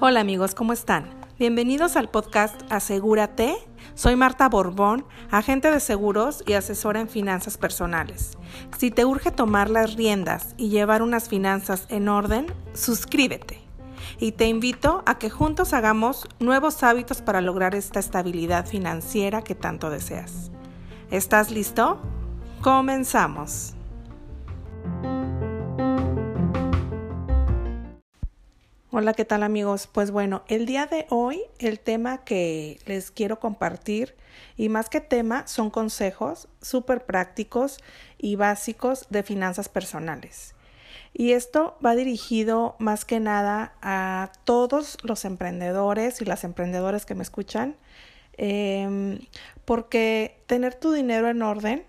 Hola amigos, ¿cómo están? Bienvenidos al podcast Asegúrate. Soy Marta Borbón, agente de seguros y asesora en finanzas personales. Si te urge tomar las riendas y llevar unas finanzas en orden, suscríbete. Y te invito a que juntos hagamos nuevos hábitos para lograr esta estabilidad financiera que tanto deseas. ¿Estás listo? Comenzamos. Hola, ¿qué tal amigos? Pues bueno, el día de hoy el tema que les quiero compartir y más que tema son consejos súper prácticos y básicos de finanzas personales. Y esto va dirigido más que nada a todos los emprendedores y las emprendedoras que me escuchan, em, porque tener tu dinero en orden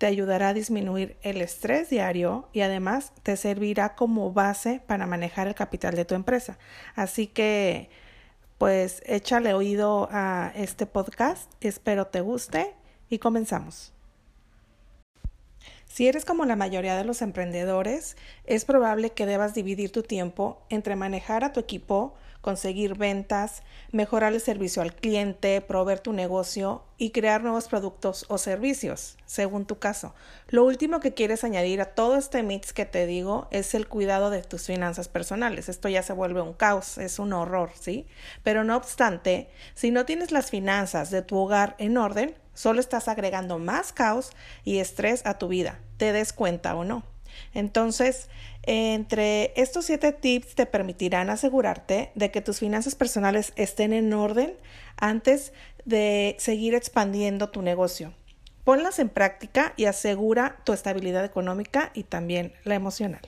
te ayudará a disminuir el estrés diario y además te servirá como base para manejar el capital de tu empresa. Así que, pues, échale oído a este podcast, espero te guste y comenzamos. Si eres como la mayoría de los emprendedores, es probable que debas dividir tu tiempo entre manejar a tu equipo, conseguir ventas, mejorar el servicio al cliente, proveer tu negocio y crear nuevos productos o servicios, según tu caso. Lo último que quieres añadir a todo este mix que te digo es el cuidado de tus finanzas personales. Esto ya se vuelve un caos, es un horror, ¿sí? Pero no obstante, si no tienes las finanzas de tu hogar en orden, solo estás agregando más caos y estrés a tu vida, te des cuenta o no. Entonces, entre estos siete tips te permitirán asegurarte de que tus finanzas personales estén en orden antes de seguir expandiendo tu negocio. Ponlas en práctica y asegura tu estabilidad económica y también la emocional.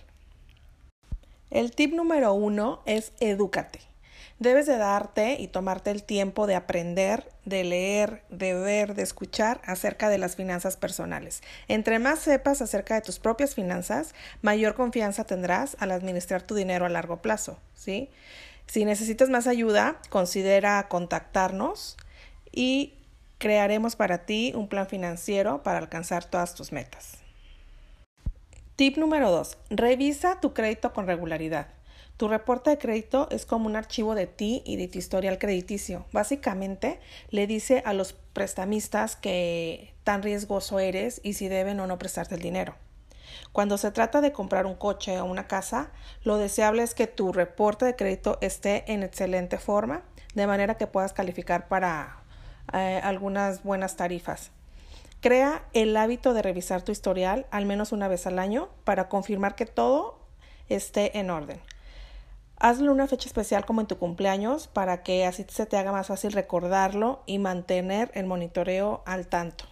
El tip número uno es edúcate. Debes de darte y tomarte el tiempo de aprender, de leer, de ver, de escuchar acerca de las finanzas personales. Entre más sepas acerca de tus propias finanzas, mayor confianza tendrás al administrar tu dinero a largo plazo, ¿sí? Si necesitas más ayuda, considera contactarnos y crearemos para ti un plan financiero para alcanzar todas tus metas. Tip número 2. Revisa tu crédito con regularidad. Tu reporte de crédito es como un archivo de ti y de tu historial crediticio. Básicamente le dice a los prestamistas que tan riesgoso eres y si deben o no prestarte el dinero. Cuando se trata de comprar un coche o una casa, lo deseable es que tu reporte de crédito esté en excelente forma, de manera que puedas calificar para eh, algunas buenas tarifas. Crea el hábito de revisar tu historial al menos una vez al año para confirmar que todo esté en orden. Hazle una fecha especial como en tu cumpleaños para que así se te haga más fácil recordarlo y mantener el monitoreo al tanto.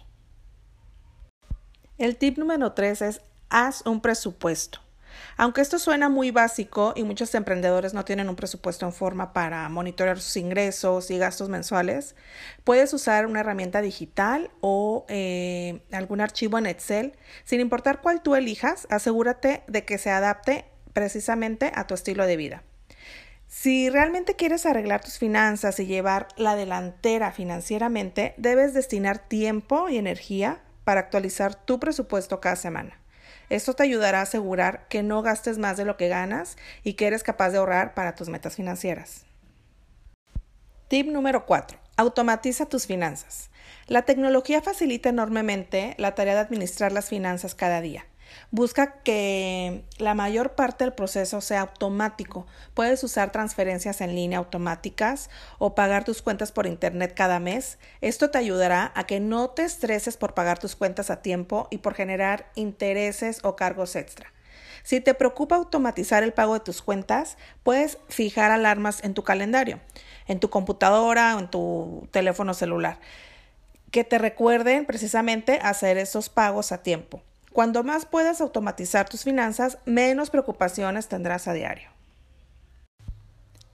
El tip número 3 es haz un presupuesto. Aunque esto suena muy básico y muchos emprendedores no tienen un presupuesto en forma para monitorear sus ingresos y gastos mensuales, puedes usar una herramienta digital o eh, algún archivo en Excel. Sin importar cuál tú elijas, asegúrate de que se adapte precisamente a tu estilo de vida. Si realmente quieres arreglar tus finanzas y llevar la delantera financieramente, debes destinar tiempo y energía para actualizar tu presupuesto cada semana. Esto te ayudará a asegurar que no gastes más de lo que ganas y que eres capaz de ahorrar para tus metas financieras. Tip número 4. Automatiza tus finanzas. La tecnología facilita enormemente la tarea de administrar las finanzas cada día. Busca que la mayor parte del proceso sea automático. Puedes usar transferencias en línea automáticas o pagar tus cuentas por Internet cada mes. Esto te ayudará a que no te estreses por pagar tus cuentas a tiempo y por generar intereses o cargos extra. Si te preocupa automatizar el pago de tus cuentas, puedes fijar alarmas en tu calendario, en tu computadora o en tu teléfono celular, que te recuerden precisamente hacer esos pagos a tiempo. Cuando más puedas automatizar tus finanzas, menos preocupaciones tendrás a diario.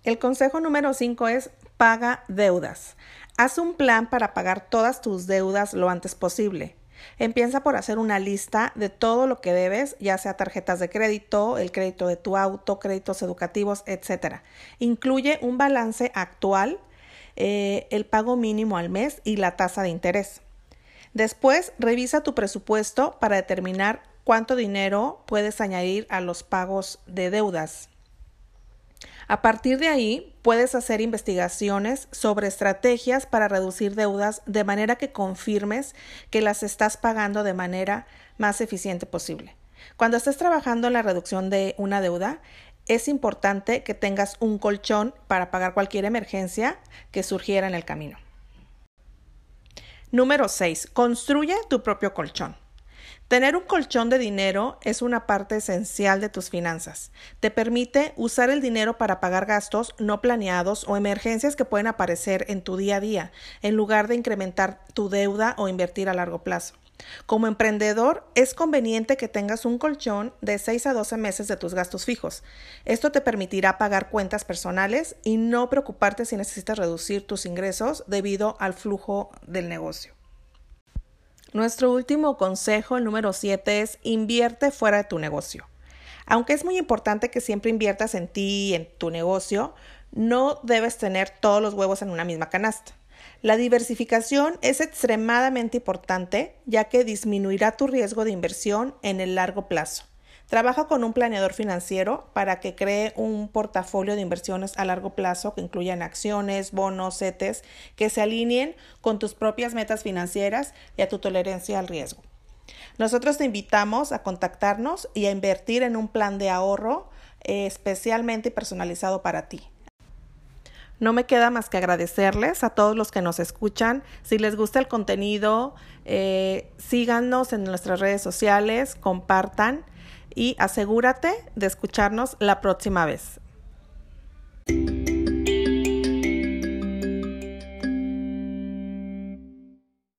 El consejo número 5 es paga deudas. Haz un plan para pagar todas tus deudas lo antes posible. Empieza por hacer una lista de todo lo que debes, ya sea tarjetas de crédito, el crédito de tu auto, créditos educativos, etc. Incluye un balance actual, eh, el pago mínimo al mes y la tasa de interés. Después, revisa tu presupuesto para determinar cuánto dinero puedes añadir a los pagos de deudas. A partir de ahí, puedes hacer investigaciones sobre estrategias para reducir deudas de manera que confirmes que las estás pagando de manera más eficiente posible. Cuando estés trabajando en la reducción de una deuda, es importante que tengas un colchón para pagar cualquier emergencia que surgiera en el camino. Número 6. Construye tu propio colchón. Tener un colchón de dinero es una parte esencial de tus finanzas. Te permite usar el dinero para pagar gastos no planeados o emergencias que pueden aparecer en tu día a día, en lugar de incrementar tu deuda o invertir a largo plazo. Como emprendedor, es conveniente que tengas un colchón de 6 a 12 meses de tus gastos fijos. Esto te permitirá pagar cuentas personales y no preocuparte si necesitas reducir tus ingresos debido al flujo del negocio. Nuestro último consejo, el número 7, es invierte fuera de tu negocio. Aunque es muy importante que siempre inviertas en ti y en tu negocio, no debes tener todos los huevos en una misma canasta. La diversificación es extremadamente importante ya que disminuirá tu riesgo de inversión en el largo plazo. Trabaja con un planeador financiero para que cree un portafolio de inversiones a largo plazo que incluyan acciones, bonos, CETES, que se alineen con tus propias metas financieras y a tu tolerancia al riesgo. Nosotros te invitamos a contactarnos y a invertir en un plan de ahorro eh, especialmente personalizado para ti. No me queda más que agradecerles a todos los que nos escuchan. Si les gusta el contenido, eh, síganos en nuestras redes sociales, compartan y asegúrate de escucharnos la próxima vez.